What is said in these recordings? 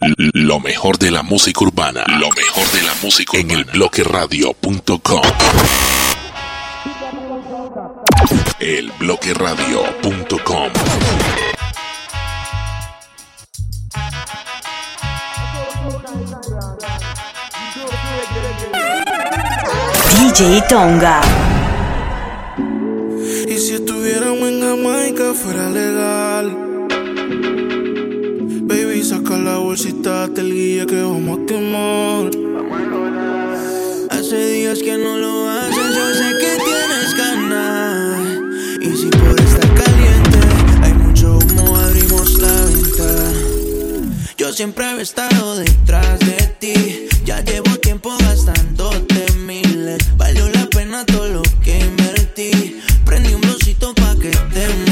Lo mejor de la música urbana. Lo mejor de la música en el bloqueradio.com. El bloqueradio.com. DJ Tonga. Y si estuviéramos en Jamaica fuera legal. Bolsita, te el guía que vamos a quemar. Hace días que no lo haces, yo sé que tienes ganas. Y si por estar caliente, hay mucho humo, abrimos la ventana. Yo siempre he estado detrás de ti, ya llevo tiempo gastándote miles. Valió la pena todo lo que invertí. Prendí un blocito pa' que te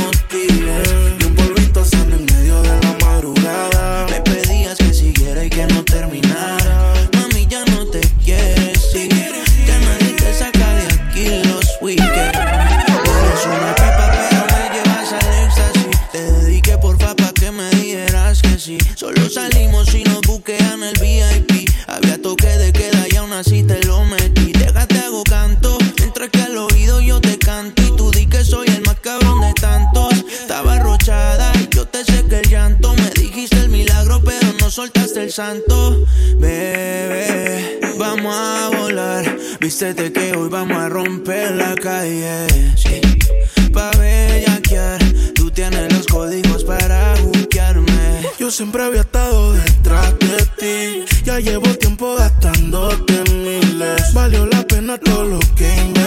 Vístete que hoy vamos a romper la calle. Sí. Pa' bellaquear, tú tienes los códigos para buquearme. Yo siempre había estado detrás de ti. Ya llevo tiempo gastándote miles. Valió la pena todo lo que invertí.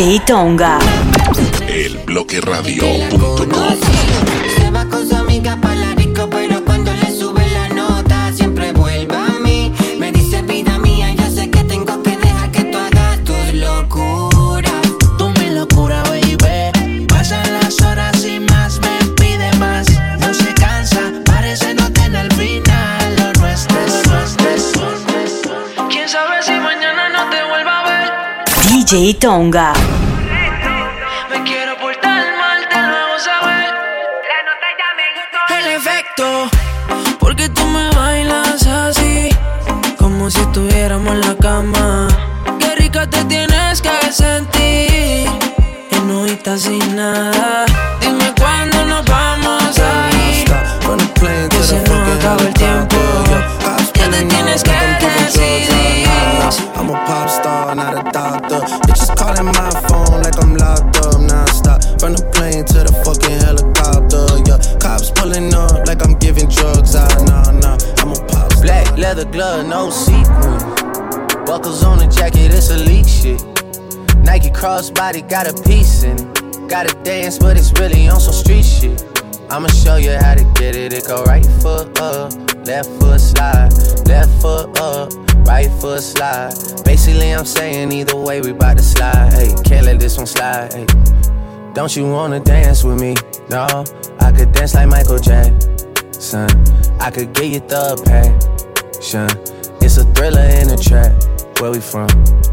DJ Tonga. El bloqueradio.com. Se DJ Tonga. Me quiero portar mal, te lo hago saber. El efecto, porque tú me bailas así, como si estuviéramos en la cama. Qué rica te tienes que sentir, en nojita sin nada. Leather glove, no sequin. Buckles on the jacket, it's elite shit. Nike crossbody got a piece in it. Gotta dance, but it's really on some street shit. I'ma show you how to get it. It go right foot up, left foot slide, left foot up, right foot slide. Basically, I'm saying either way, we bout to slide. Hey, can't let this one slide. Hey. Don't you wanna dance with me? No, I could dance like Michael Jackson. I could get you the passion. It's a thriller in the track. Where we from?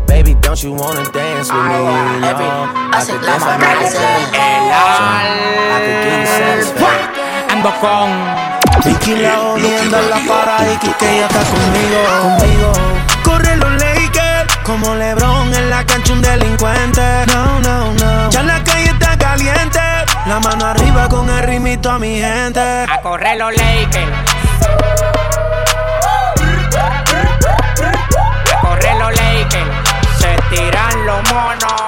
Baby, don't you wanna dance with me? No, I could dance like Michael. I could get you satisfied. Ando con Vicky la odiando en la para y que ella está conmigo, conmigo. Corre los Lakers, como LeBron en la cancha un delincuente. No, no, no. Ya la calle está caliente. La mano arriba con el ritmito a mi gente. a correr los Lakers. A los Lakers. Se tiran los monos.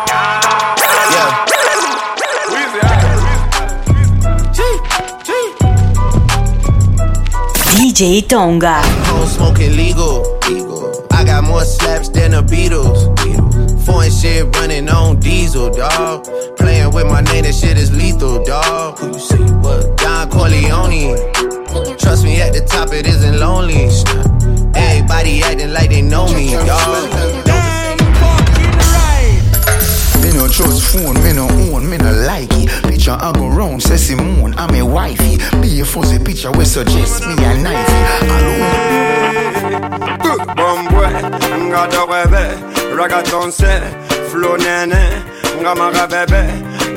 DJ Tonga. Home smoking legal. I got more slaps than the Beatles. Foreign shit running on diesel, dog. Playing with my name, that shit is lethal, dog. Who you see? What? Don Corleone. Trust me, at the top it isn't lonely. Everybody acting like they know me, dog. Me no trust phone, me no own, me no like it. Picture I go round, say Simone, I'm a wifey. Be a fuzzy picture we suggest me a knifey. Bombwe, nga dorebe, ragaton se, flow nene, nga mara bebe,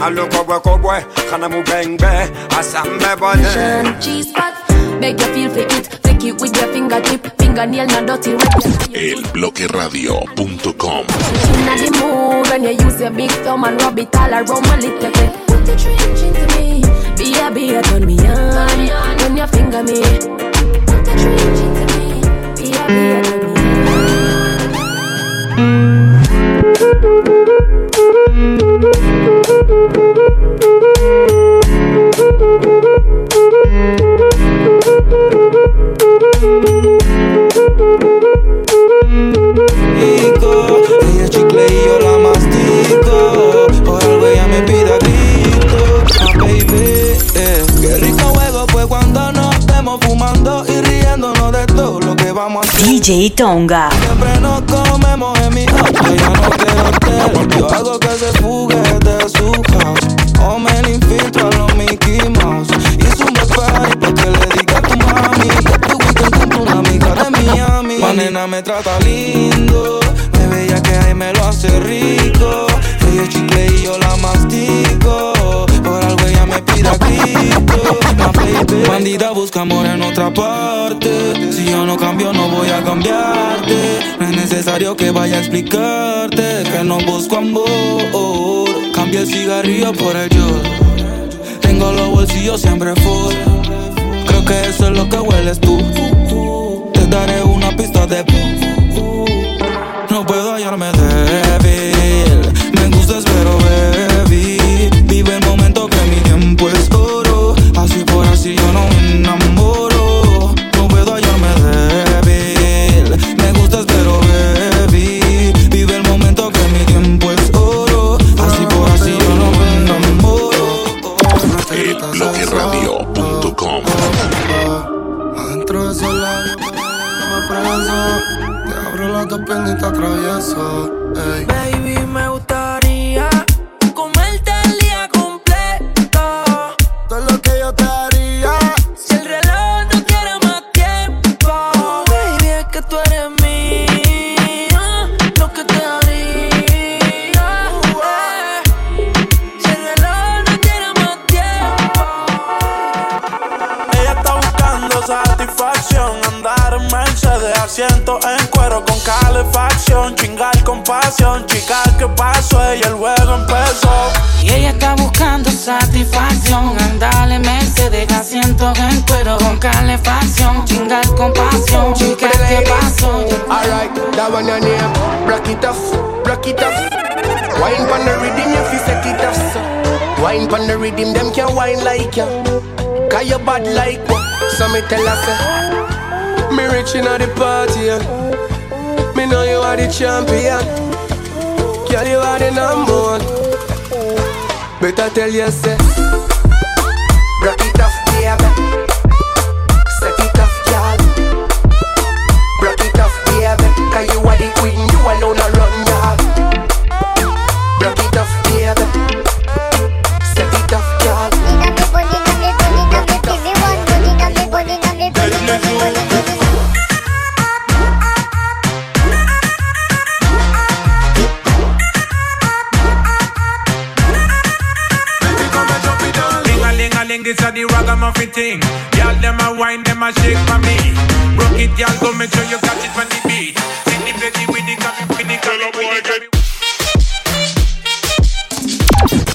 alo kobwe kobwe, kana mu bengbe, asambe bone. G-spot, beg you feel for it. Take it with your fingertip, fingernail not dirty. elbloqueradio.com Inna the mood when you use your big thumb and rub it all around my little bit. Put the trench into me, be a be a turn me on. When you finger me, put the trench into me, be a be a turn me Rico, ella es chicle y yo la mastico. Por algo ella me pide a grito. Ah, baby, eh. Qué rico juego pues cuando nos estemos fumando y riéndonos de todo lo que vamos a hacer. DJ Tonga. Siempre nos comemos en mi hotel, ya no quiero hotel. Yo hago que se fugue de su house. O me infiltro a los Mickey nena me trata lindo, me bella que ahí me lo hace rico. Ella chicle y yo la mastico. Por algo ella me pide a. Bandida busca amor en otra parte. Si yo no cambio, no voy a cambiarte. No es necesario que vaya a explicarte que no busco amor. Cambia el cigarrillo por el yo. Tengo los bolsillos siempre full. Creo que eso es lo que hueles tú. De. No Y te atravieso ey. Baby, me con pasión, chica, ¿qué pasó? Alright, that one your name. Break it off, break it off. Wine pon the rhythm, you fi set it off. So. Wine pon the rhythm, them can wine like ya. Cause you bad like what? So me tell her say, me rich inna the party. Yeah. Me know you are the champion. Girl, you are the number one. Better tell you sure you catch it on the beat. Sing the play with the copy, with the copy, with the copy.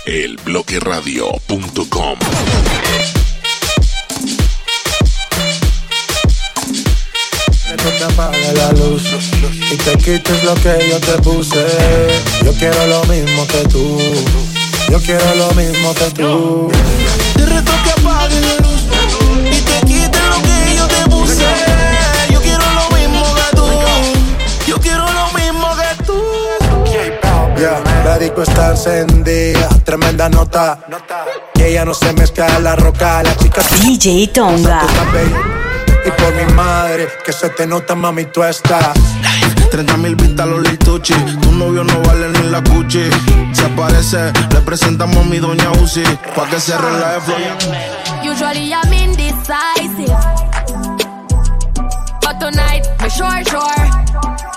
elbloqueradio.com Que tú te apagues la luz y te quites lo que yo te puse. Yo quiero lo mismo que tú. Yo quiero lo mismo que tú. Nota. Que ella no se mezcla a la roca, la chica DJ Tonga. Y por mi madre, que se te nota, mami, tú estás. 30 mil vistas los lituchi. Tu novio no vale ni la cuchi. Se aparece, le presentamos a mi doña Uzi. Pa' que se relaje Usually I'm indecisive. But tonight, me sure, sure.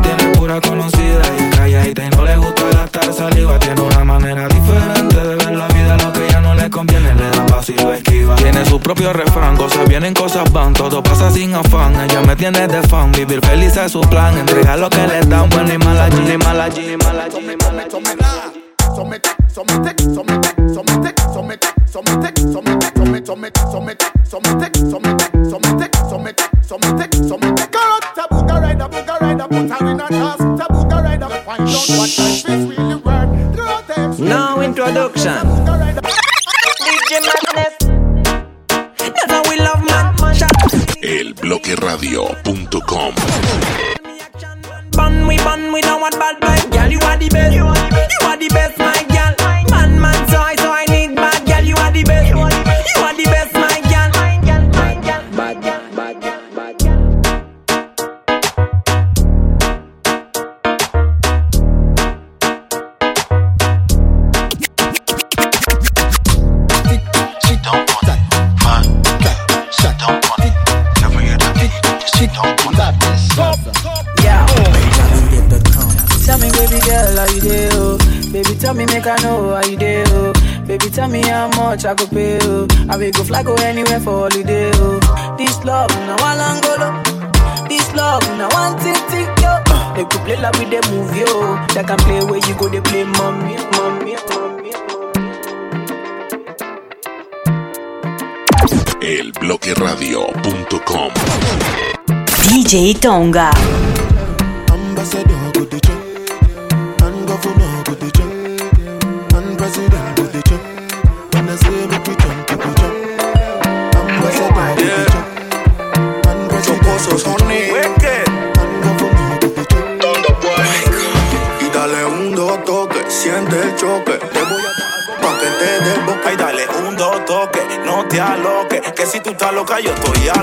Tiene pura conocida. Y calladita y no le gusta gastar saliva. Tiene una manera diferente de ver la vida. Lo que ya no le conviene, le da paso y lo esquiva. Tiene su propio refrán, cosas vienen, cosas van. Todo pasa sin afán. Ella me tiene de fan. Vivir feliz es su plan. Entregar lo que le dan, bueno y mal allí, y mal allí, y mal allí, y mal allí. Somete, somete, somete, somete, somete, somete, somete, somete, somete, somete, somete, somete, somete, dos toque, siente el choque. Te voy a pa' que te des boca. Y dale un dos toque, no te aloques. Que si tú estás loca, yo estoy a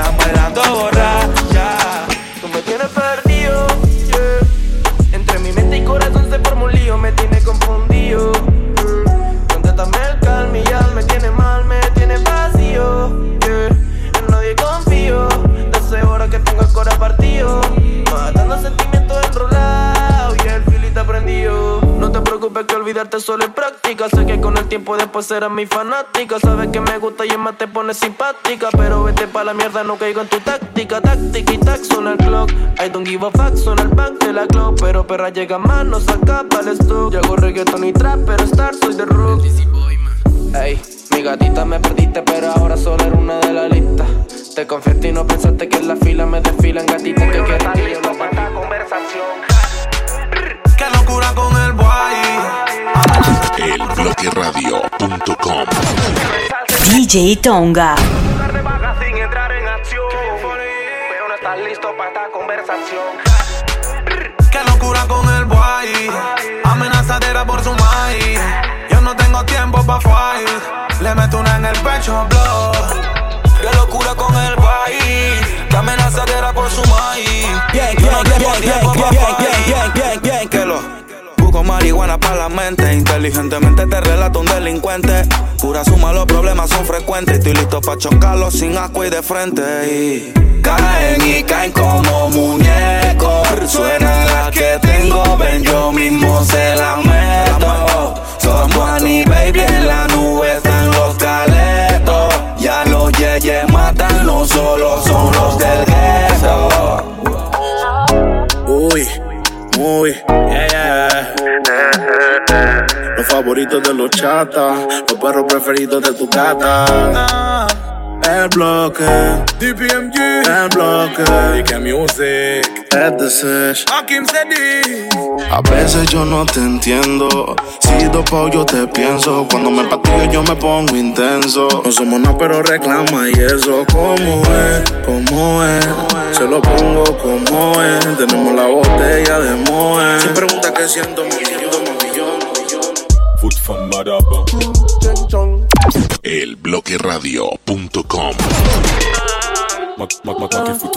tiempo después serás mi fanática. Sabes que me gusta y más te pones simpática. Pero vete pa' la mierda, no caigo en tu táctica. Táctica y tac, suena el clock. I don't give a fuck, suena el bank de la club. Pero perra llega más, no saca el stock. Yo hago reggaeton y trap, pero star soy de rock. Ey, mi gatita me perdiste, pero ahora solo era una de la lista. Te confiaste y no pensaste que en la fila me desfilan gatitas que quieren Elbloqueradio.com DJ Tonga. sin entrar en acción. Pero no estás listo para esta conversación. Qué locura con el boy. Amenazadera por su maíz. Yo no tengo tiempo pa' fight. Le meto una en el pecho, blow. Qué locura con el boy. Amenazadera por su maíz. Bien, Yo bien, no bien, tengo bien, tiempo bien, pa' bien, fight. bien, bien, bien, bien, que lo busco marihuana para la mente, inteligentemente te relato un delincuente. Pura suma, los problemas son frecuentes. Estoy listo para chocarlos sin asco y de frente. Y caen y caen como muñecos. Suena la que tengo, ven, yo mismo se la meto. Somos Annie Baby en la nube, están los caletos. Ya los yeyes matan, no solo son los del gueto. Uy, yeah, yeah. Favoritos de los chatas, los perros preferidos de tu gata. El bloque, DPMG, el bloque, que music, sesh. Hakim. A veces yo no te entiendo. Si dopo yo te pienso. Cuando me patillo yo me pongo intenso. No somos nada, pero reclama y eso. ¿Cómo es? ¿Cómo es? Se lo pongo como es. Tenemos la botella de Moe. Si pregunta qué siento, me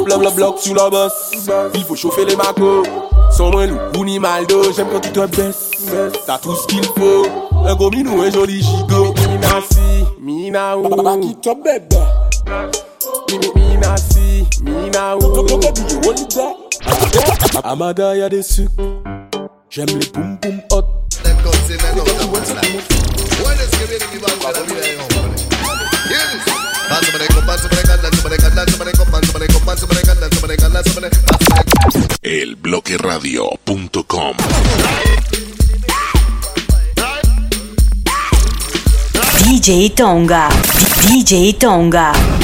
Bla bla bloc sur la bosse. Il faut chauffer les macos. Sans moins loup ou ni maldo. J'aime quand tu te baisses. T'as tout ce qu'il faut. Un gros minou, un joli gigot. Mina si, mina ou. Baba qui te bébé. Mina si, mina ou. Amada y'a des sucres. J'aime les hot. Elbloqueradio.com DJ Tonga. DJ Tonga.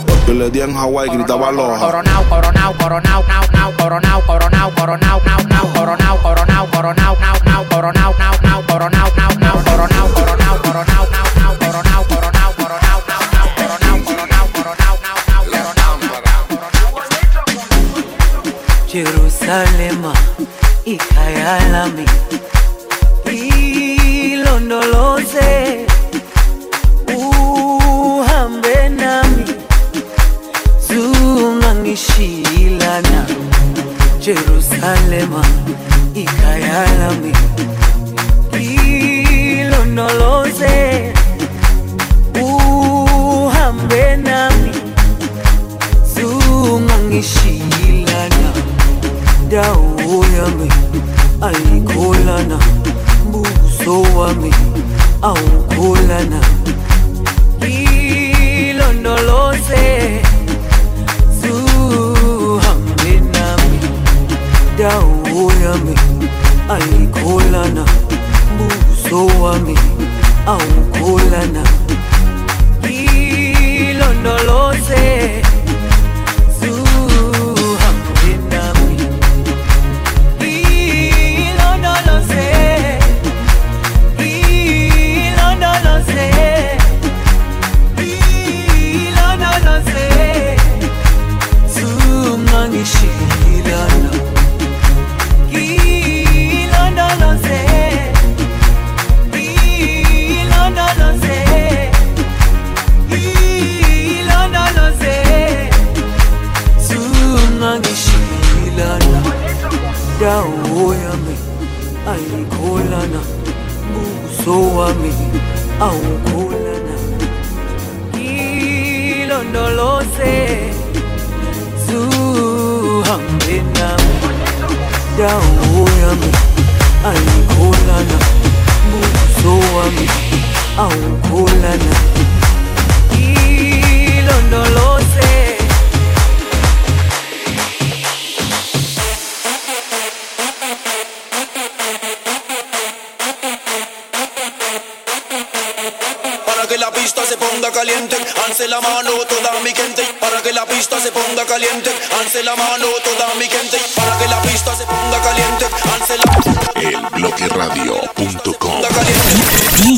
Yo le di en Hawái, gritaba. Coronao, coronao, coronao, nao, nao, coronao, coronao, coronao, nao, nao, coronao, coronao, coronao, nao, nao, coronao, nao, nao, coronao, nao, nao, coronao, coronao, coronao, nao, nao, coronao, coronao, coronao, nao, nao, coronao, coronao, coronao, nao, nao, coronao, Jerusalema ikayalami Jerusalema ikayalami. Ilondoloze uhambe nami. Zungangishilana. Dawo yami ayikholana buso wami awukholana ilondoloze dawo yami ayikholana buso wami awukholana. Ilondoloze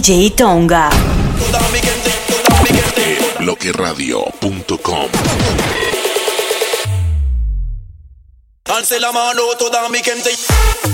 DJ Tonga. Bloqueradio.com Alce la mano toda mi gente.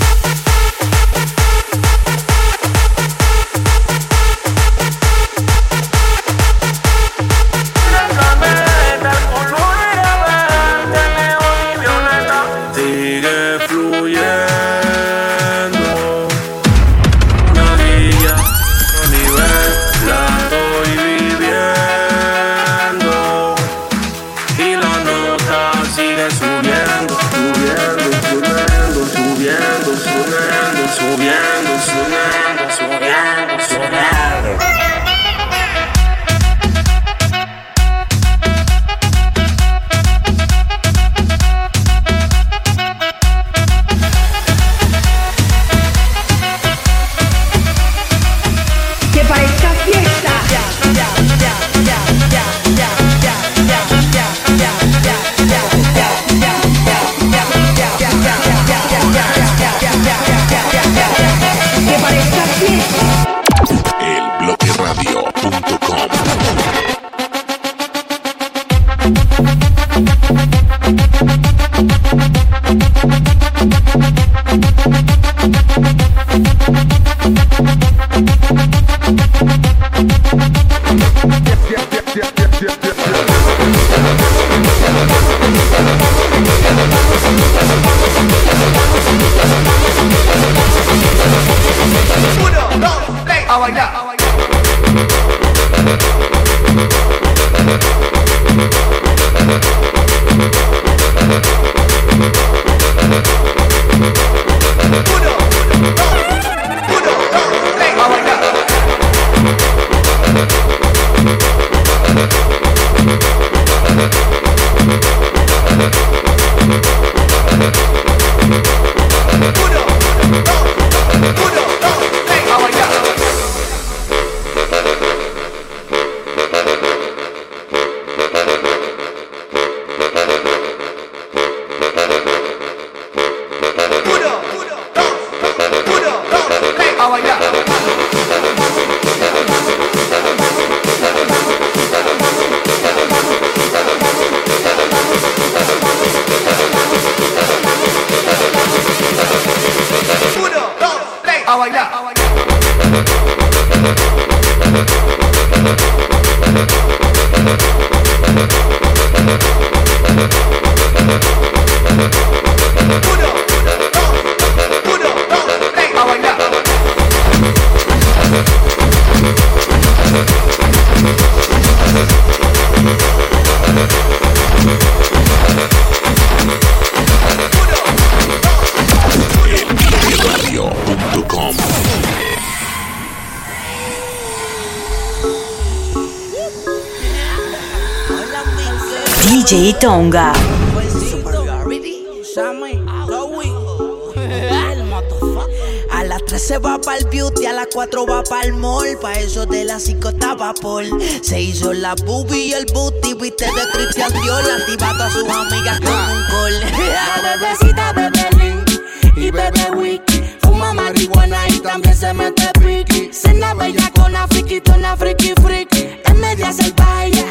vapor. Se hizo la boobie y el booty, viste de Cristian Dior, activando a sus amigas con ah. un call. La bebecita bebe ring y bebe wiki, fuma marihuana y también se mete piqui. Cena bella con la friki, tona friki friki, es media salvaje,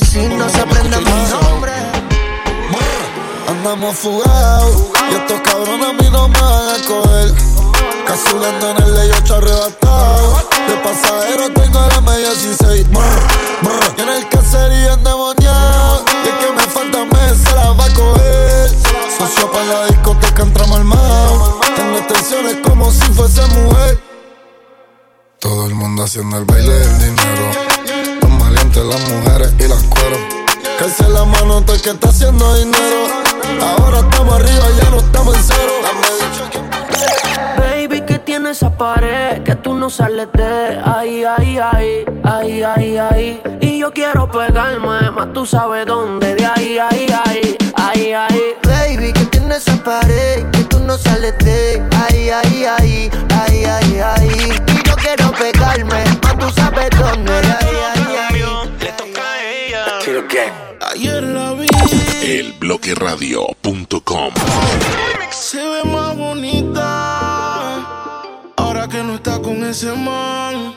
vecinos se aprendan mi nombre. Andamos fugados y estos cabrones a mí no me van a coger. Casulando en el ley 8 arrebatado. De pasajero tengo la media 16. Y en el caserío endemoniado. Y el que me falta mes se la va a coger. Socio para la discoteca entramos al mar. Tengo extensiones como si fuese mujer. Todo el mundo haciendo el baile del dinero. Valientes las mujeres y las cueros. Calce la mano todo el que está haciendo dinero. Ahora estamos arriba, ya no estamos en cero. Baby, que tiene esa pared que tú no sales de ahí, ahí, ahí, ahí, ahí, ahí. Y yo quiero pegarme, más tú sabes dónde, de ahí, ahí, ahí, ahí, ahí. Baby, que tienes esa pared que tú no sales de ahí, ahí, ahí, ahí, ahí, ahí. Quiero pegarme, más tú sabes dónde, de ahí, ahí, ahí. Le toca a ella. Ayer la vi. elbloqueradio.com Se ve más bonita. Ahora que no está con ese man.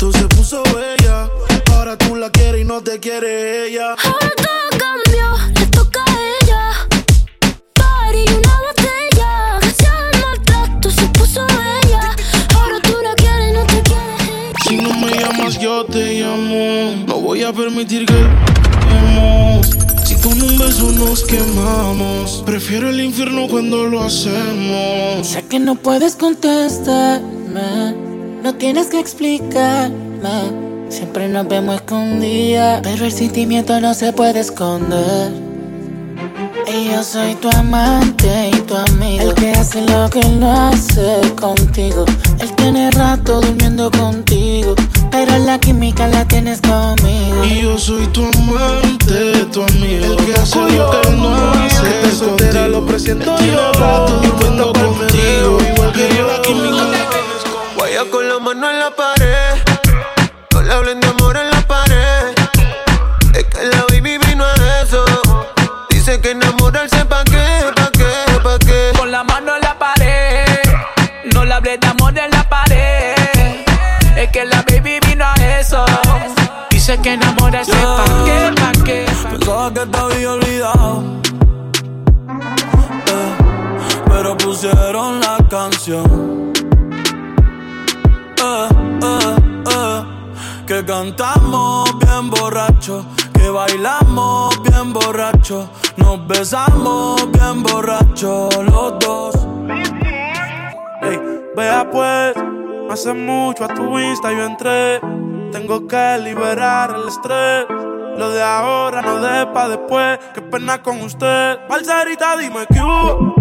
maltrato se puso bella. Ahora tú la quieres y no te quiere ella. Ahora todo cambió, le toca a ella. Party y una botella. Gracias al maltrato se puso bella. Ahora tú la quieres y no te quiere Si no me llamas, yo te llamo. No voy a permitir que. Si con un beso nos quemamos, prefiero el infierno cuando lo hacemos. Sé que no puedes contestarme, no tienes que explicarme. Siempre nos vemos escondidas, pero el sentimiento no se puede esconder. Y yo soy tu amante y tu amigo, el que hace lo que no hace contigo. Él tiene rato durmiendo contigo, pero la química la tienes conmigo. Y yo soy tu amante, tu amigo. El que hace lo que no hace soltera lo presiento yo. Rato durmiendo contigo, igual que yo. La química con la mano en la pared. No le hablen de amor en la pared. Es que la baby vino a eso. Dice que enamorarse pa' qué, pa' qué, pa' qué. Con la mano en la pared, no le hablé de amor en la pared. Es que la baby vino a eso. Dice que enamorarse pa' qué, pa' qué. Pensaba que te había olvidado. Eh, pero pusieron la canción. Eh, que cantamos bien borracho. Que bailamos bien borracho. Nos besamos bien borracho los dos. Ey, vea pues, hace mucho a tu Insta yo entré. Tengo que liberar el estrés. Lo de ahora no de pa' después. Qué pena con usted. Balsarita, dime que hubo.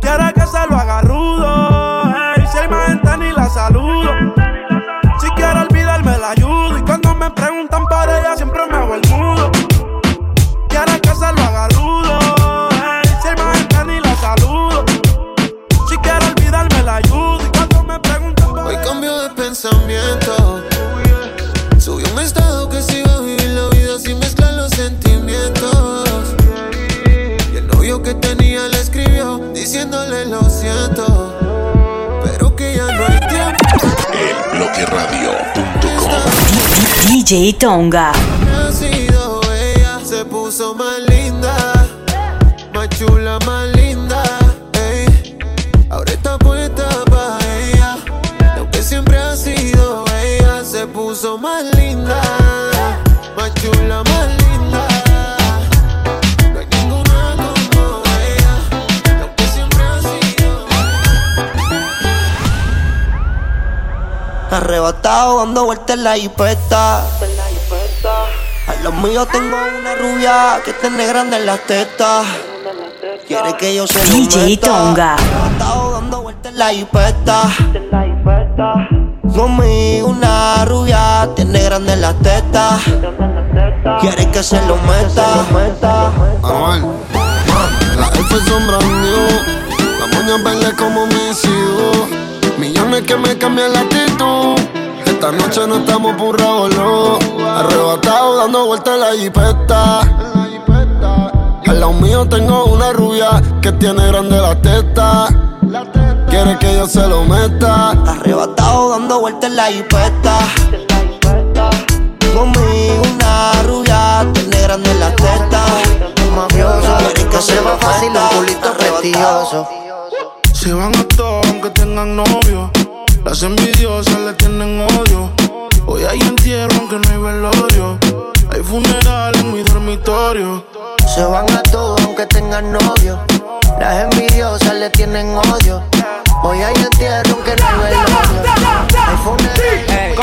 Quiere que se lo haga rudo. Ey, si hay más gente ni la saludo. Me preguntan por ella siempre me hago el mudo. DJ Tonga. Dando vueltas en la jipeta. A los míos tengo una rubia que tiene grande en las tetas. Quiere que yo se lo DJ meta. Tonga. Arrebatado dando vueltas en la jipeta. Conmigo una rubia tiene grandes las tetas. Quiere que se lo meta. Anuel. Las F son brand new. Las moñas verdes como mis hijos. Millones que me cambian la actitud. Esta noche no estamos purrados, no. Arrebatado dando vueltas en la jipeta. Al lado mío tengo una rubia que tiene grande la teta. Quiere que yo se lo meta. Arrebatado dando vueltas en la jipeta. Conmigo una rubia tiene grandes las tetas. Mafioso, quiere que se lo fácil un culito prestigioso. Se van a todos aunque tengan novio. Las envidiosas le tienen odio. Hoy hay entierro aunque no hay velorio. Hay funeral en mi dormitorio. Se van a todos aunque tengan novio. Las envidiosas le tienen odio. Hoy hay entierro aunque no funeral. Eh.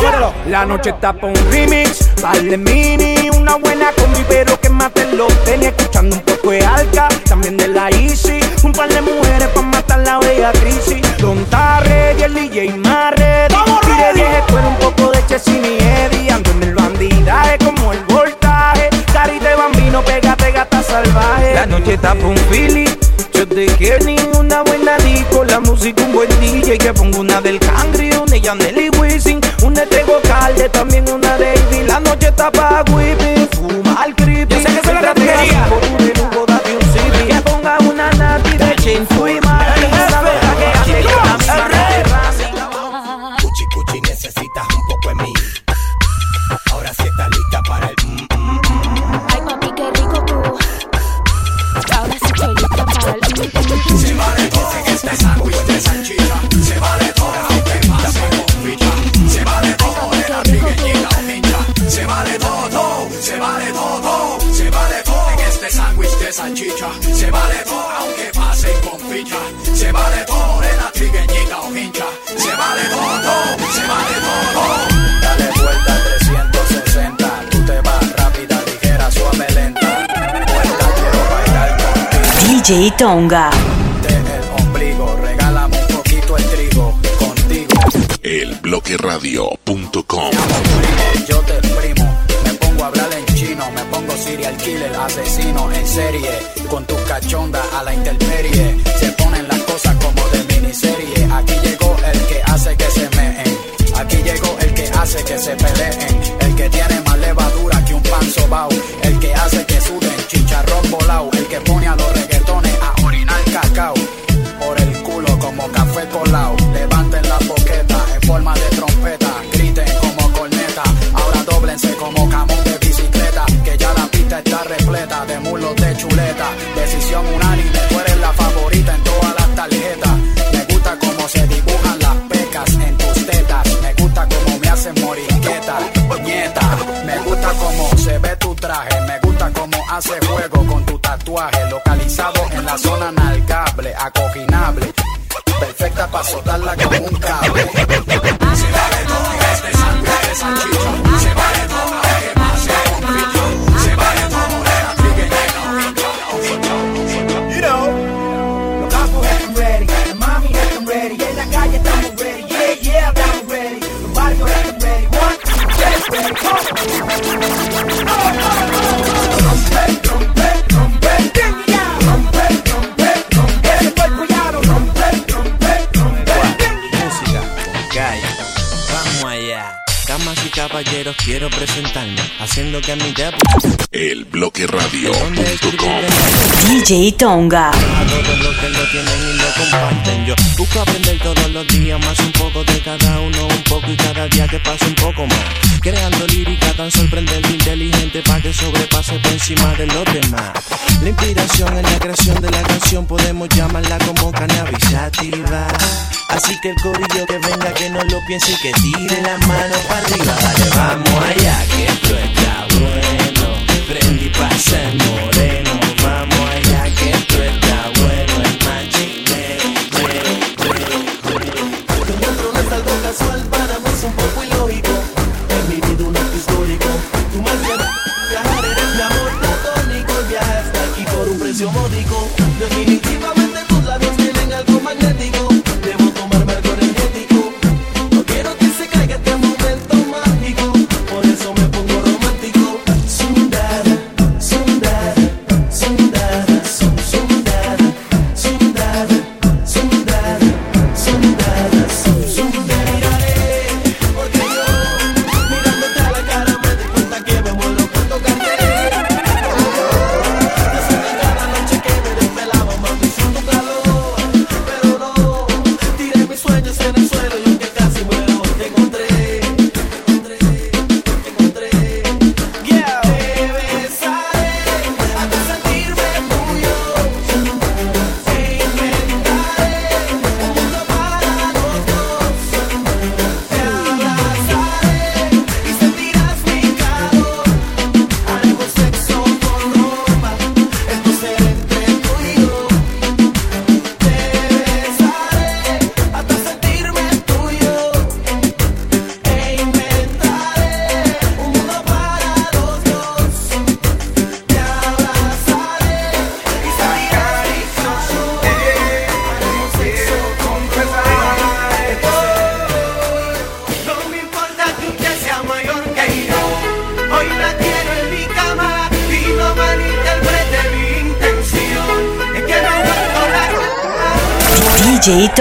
La noche está pa' un remix, vale mini, una buena combi, pero que mate los tenis, escuchando un poco de alca, también de la Easy, un par de mujeres pa' matar la bella crisis. Don Tarre y el DJ ready. Tire 10 escuela, un poco de Chesini y Eddie, ando en el bandidaje como el voltaje, carita de bambino, pégate gata salvaje. La noche está pa' un Philly. De Kenny, una buena disco, la música un buen DJ que pongo una del Cangri, una de Yaneli Wisin, una de Calde, también una de Ivy. La noche está pa' whipping, fuma DJ Tonga. el ombligo, regálame un poquito el trigo contigo. Elbloqueradio.com Yo te exprimo, me pongo a hablar en chino, me pongo serial killer, asesino en serie, con tus cachondas a la intemperie. Se haciendo que a mi debut Elbloqueradio.com DJ Tonga. a todos los que lo tienen y lo comparten. Yo busco aprender todos los días más un poco de cada uno, un poco y cada día que pase un poco más. Creando lírica tan sorprendente, inteligente, para que sobrepase por encima de los demás. La inspiración en la creación de la canción podemos llamarla como cannabis sativa. Así que el corillo que venga, que no lo piense y que tire la mano para arriba. Dale, vamos allá, que esto está bueno. Prendí pa' ser moreno.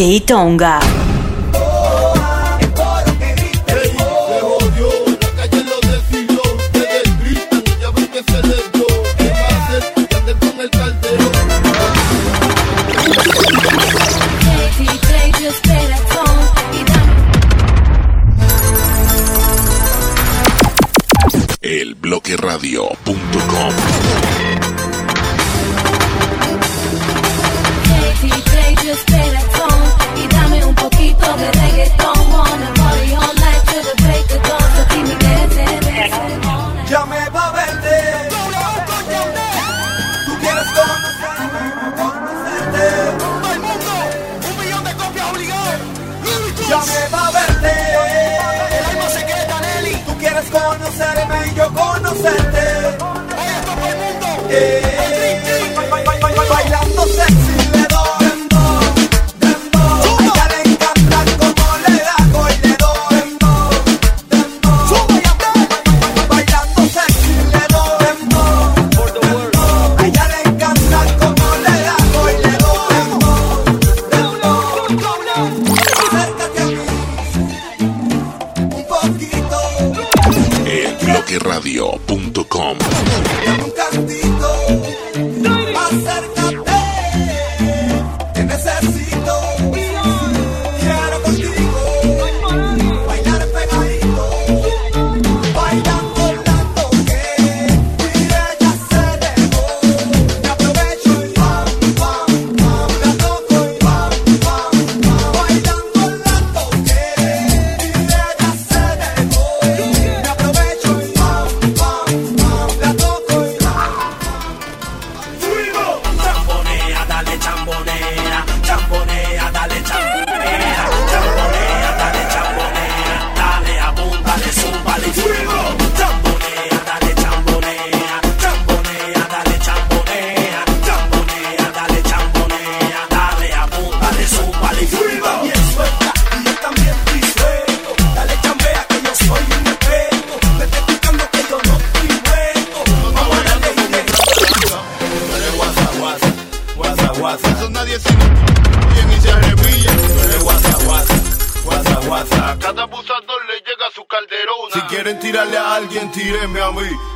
JEE तो आऊंगा Santé. Ahí está todo el mundo. Eh.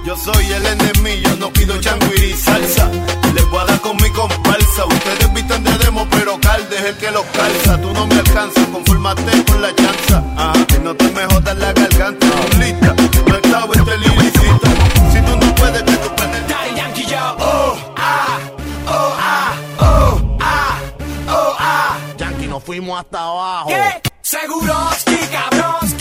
Yo soy el enemigo, no pido changuiri salsa. Les voy a dar con mi comparsa. Ustedes visten de demo, pero calde es el que los calza. Tú no me alcanzas, confórmate con la chanza. Ajá, que no te me jodas la garganta. Lista, no estaba este lilicita. Si tú no puedes, que tú puedes. Daddy Yankee, yo. Oh, ah, oh, ah, oh, ah, oh, ah. Yankee, nos fuimos hasta abajo. ¿Qué? Seguros, cabrón.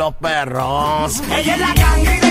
los perros. Ella es la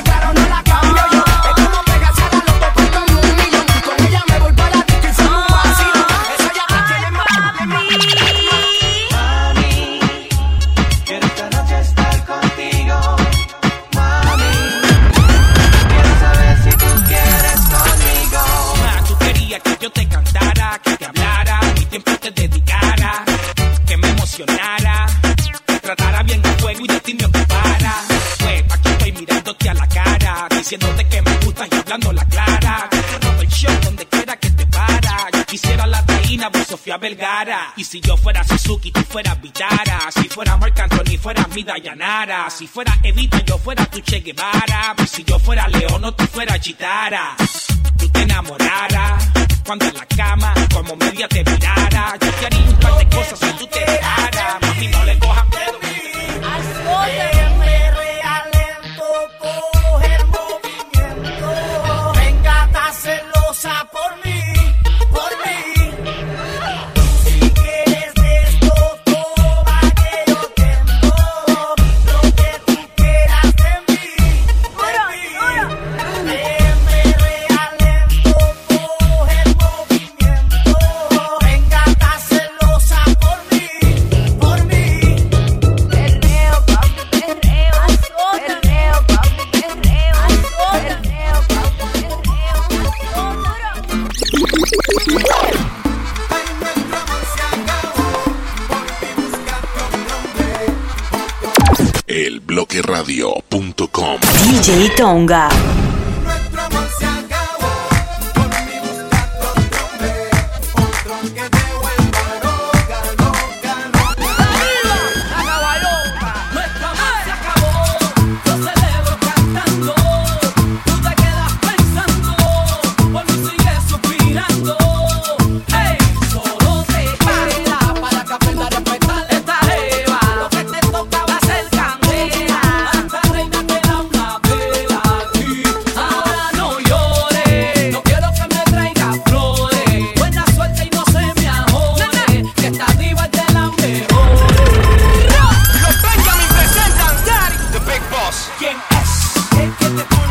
Cristina, Sofía Vergara. Y si yo fuera Suzuki, tú fueras Vitara. Si fuera Marc Anthony, fueras mi Dayanara. Si fuera Evita, yo fuera tu Che Guevara. Y si yo fuera Leono, tú fueras Chitara. Tú te enamoraras cuando en la cama, como media te mirara. Yo te haría un par de cosas si tú te dejaras. Mami, no le cojas miedo. bloqueradio.com. DJ Tonga. que te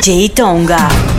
Ji Tongga。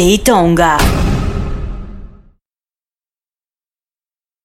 elbloqueradio.com DJ Tonga.